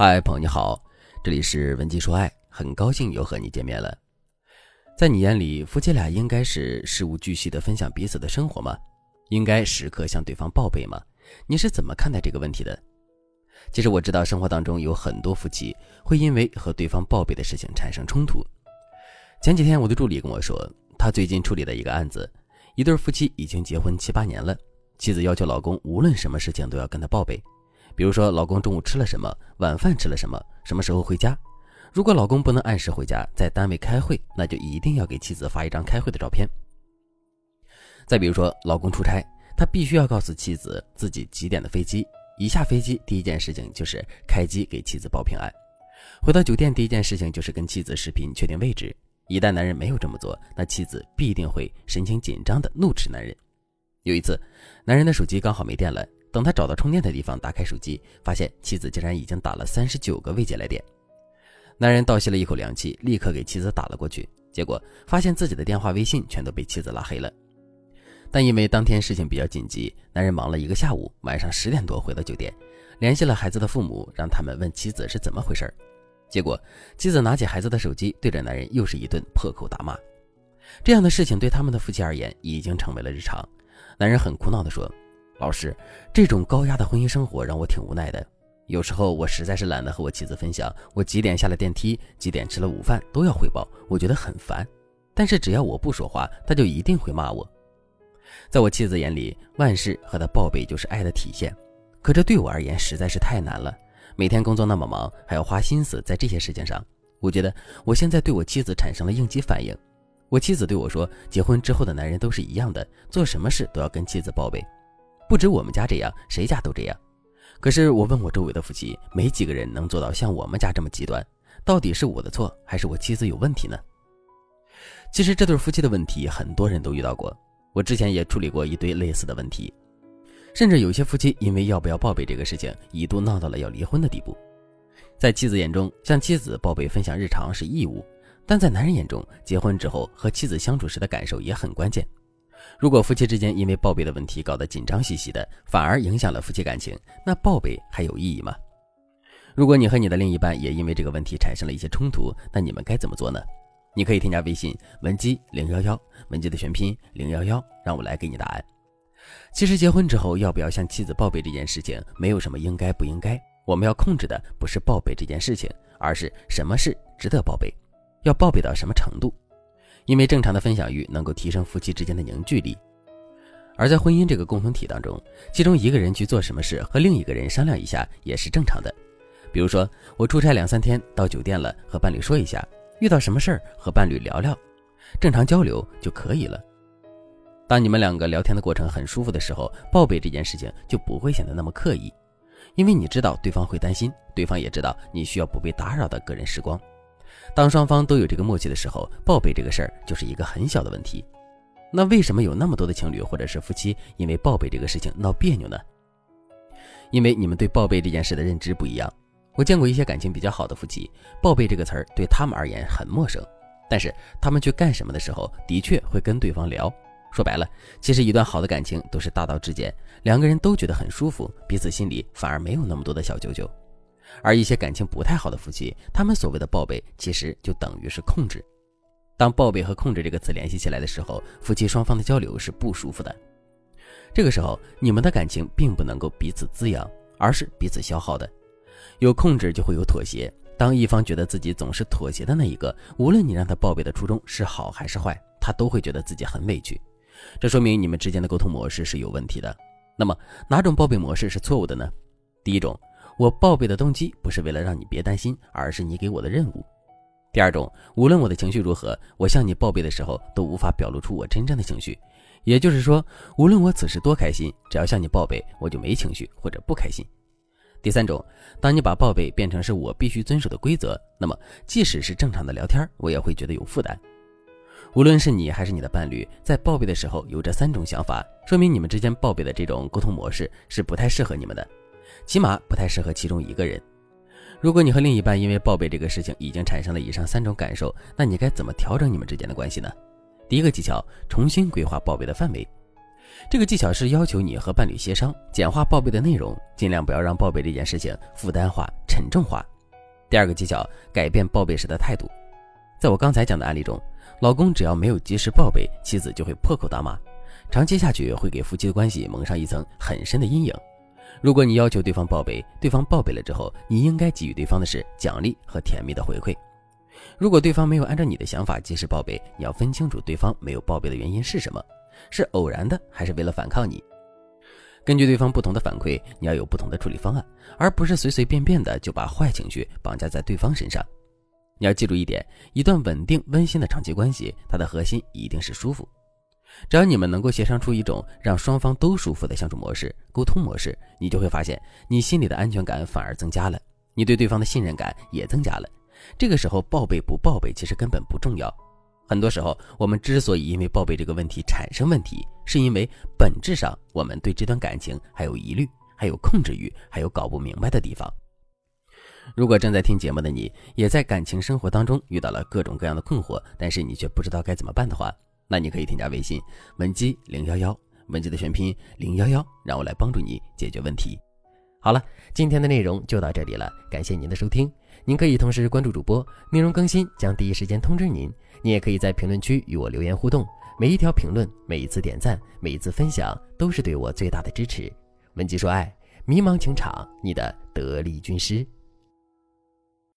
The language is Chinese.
嗨，朋友你好，这里是文姬说爱，很高兴又和你见面了。在你眼里，夫妻俩应该是事无巨细的分享彼此的生活吗？应该时刻向对方报备吗？你是怎么看待这个问题的？其实我知道，生活当中有很多夫妻会因为和对方报备的事情产生冲突。前几天，我的助理跟我说，他最近处理的一个案子，一对夫妻已经结婚七八年了，妻子要求老公无论什么事情都要跟他报备。比如说，老公中午吃了什么，晚饭吃了什么，什么时候回家？如果老公不能按时回家，在单位开会，那就一定要给妻子发一张开会的照片。再比如说，老公出差，他必须要告诉妻子自己几点的飞机，一下飞机第一件事情就是开机给妻子报平安，回到酒店第一件事情就是跟妻子视频确定位置。一旦男人没有这么做，那妻子必定会神情紧张的怒斥男人。有一次，男人的手机刚好没电了。等他找到充电的地方，打开手机，发现妻子竟然已经打了三十九个未接来电。男人倒吸了一口凉气，立刻给妻子打了过去，结果发现自己的电话、微信全都被妻子拉黑了。但因为当天事情比较紧急，男人忙了一个下午，晚上十点多回到酒店，联系了孩子的父母，让他们问妻子是怎么回事结果妻子拿起孩子的手机，对着男人又是一顿破口大骂。这样的事情对他们的夫妻而言已经成为了日常。男人很苦恼地说。老师，这种高压的婚姻生活让我挺无奈的。有时候我实在是懒得和我妻子分享，我几点下了电梯，几点吃了午饭都要汇报，我觉得很烦。但是只要我不说话，他就一定会骂我。在我妻子眼里，万事和他报备就是爱的体现。可这对我而言实在是太难了，每天工作那么忙，还要花心思在这些事情上。我觉得我现在对我妻子产生了应激反应。我妻子对我说：“结婚之后的男人都是一样的，做什么事都要跟妻子报备。”不止我们家这样，谁家都这样。可是我问我周围的夫妻，没几个人能做到像我们家这么极端。到底是我的错，还是我妻子有问题呢？其实这对夫妻的问题，很多人都遇到过。我之前也处理过一堆类似的问题，甚至有些夫妻因为要不要报备这个事情，一度闹到了要离婚的地步。在妻子眼中，向妻子报备分享日常是义务；但在男人眼中，结婚之后和妻子相处时的感受也很关键。如果夫妻之间因为报备的问题搞得紧张兮兮的，反而影响了夫妻感情，那报备还有意义吗？如果你和你的另一半也因为这个问题产生了一些冲突，那你们该怎么做呢？你可以添加微信文姬零幺幺，文姬的全拼零幺幺，让我来给你答案。其实结婚之后要不要向妻子报备这件事情，没有什么应该不应该，我们要控制的不是报备这件事情，而是什么事值得报备，要报备到什么程度。因为正常的分享欲能够提升夫妻之间的凝聚力，而在婚姻这个共同体当中，其中一个人去做什么事和另一个人商量一下也是正常的。比如说，我出差两三天到酒店了，和伴侣说一下，遇到什么事儿和伴侣聊聊，正常交流就可以了。当你们两个聊天的过程很舒服的时候，报备这件事情就不会显得那么刻意，因为你知道对方会担心，对方也知道你需要不被打扰的个人时光。当双方都有这个默契的时候，报备这个事儿就是一个很小的问题。那为什么有那么多的情侣或者是夫妻因为报备这个事情闹别扭呢？因为你们对报备这件事的认知不一样。我见过一些感情比较好的夫妻，报备这个词儿对他们而言很陌生，但是他们去干什么的时候，的确会跟对方聊。说白了，其实一段好的感情都是大道至简，两个人都觉得很舒服，彼此心里反而没有那么多的小九九。而一些感情不太好的夫妻，他们所谓的报备，其实就等于是控制。当报备和控制这个词联系起来的时候，夫妻双方的交流是不舒服的。这个时候，你们的感情并不能够彼此滋养，而是彼此消耗的。有控制就会有妥协，当一方觉得自己总是妥协的那一个，无论你让他报备的初衷是好还是坏，他都会觉得自己很委屈。这说明你们之间的沟通模式是有问题的。那么，哪种报备模式是错误的呢？第一种。我报备的动机不是为了让你别担心，而是你给我的任务。第二种，无论我的情绪如何，我向你报备的时候都无法表露出我真正的情绪。也就是说，无论我此时多开心，只要向你报备，我就没情绪或者不开心。第三种，当你把报备变成是我必须遵守的规则，那么即使是正常的聊天，我也会觉得有负担。无论是你还是你的伴侣，在报备的时候有这三种想法，说明你们之间报备的这种沟通模式是不太适合你们的。起码不太适合其中一个人。如果你和另一半因为报备这个事情已经产生了以上三种感受，那你该怎么调整你们之间的关系呢？第一个技巧，重新规划报备的范围。这个技巧是要求你和伴侣协商，简化报备的内容，尽量不要让报备这件事情负担化、沉重化。第二个技巧，改变报备时的态度。在我刚才讲的案例中，老公只要没有及时报备，妻子就会破口大骂，长期下去会给夫妻的关系蒙上一层很深的阴影。如果你要求对方报备，对方报备了之后，你应该给予对方的是奖励和甜蜜的回馈。如果对方没有按照你的想法及时报备，你要分清楚对方没有报备的原因是什么，是偶然的还是为了反抗你？根据对方不同的反馈，你要有不同的处理方案，而不是随随便便的就把坏情绪绑架在对方身上。你要记住一点：一段稳定温馨的长期关系，它的核心一定是舒服。只要你们能够协商出一种让双方都舒服的相处模式、沟通模式，你就会发现，你心里的安全感反而增加了，你对对方的信任感也增加了。这个时候报备不报备其实根本不重要。很多时候，我们之所以因为报备这个问题产生问题，是因为本质上我们对这段感情还有疑虑，还有控制欲，还有搞不明白的地方。如果正在听节目的你，也在感情生活当中遇到了各种各样的困惑，但是你却不知道该怎么办的话，那你可以添加微信文姬零幺幺，文姬的全拼零幺幺，让我来帮助你解决问题。好了，今天的内容就到这里了，感谢您的收听。您可以同时关注主播，内容更新将第一时间通知您。你也可以在评论区与我留言互动，每一条评论、每一次点赞、每一次分享，都是对我最大的支持。文姬说爱，迷茫情场，你的得力军师。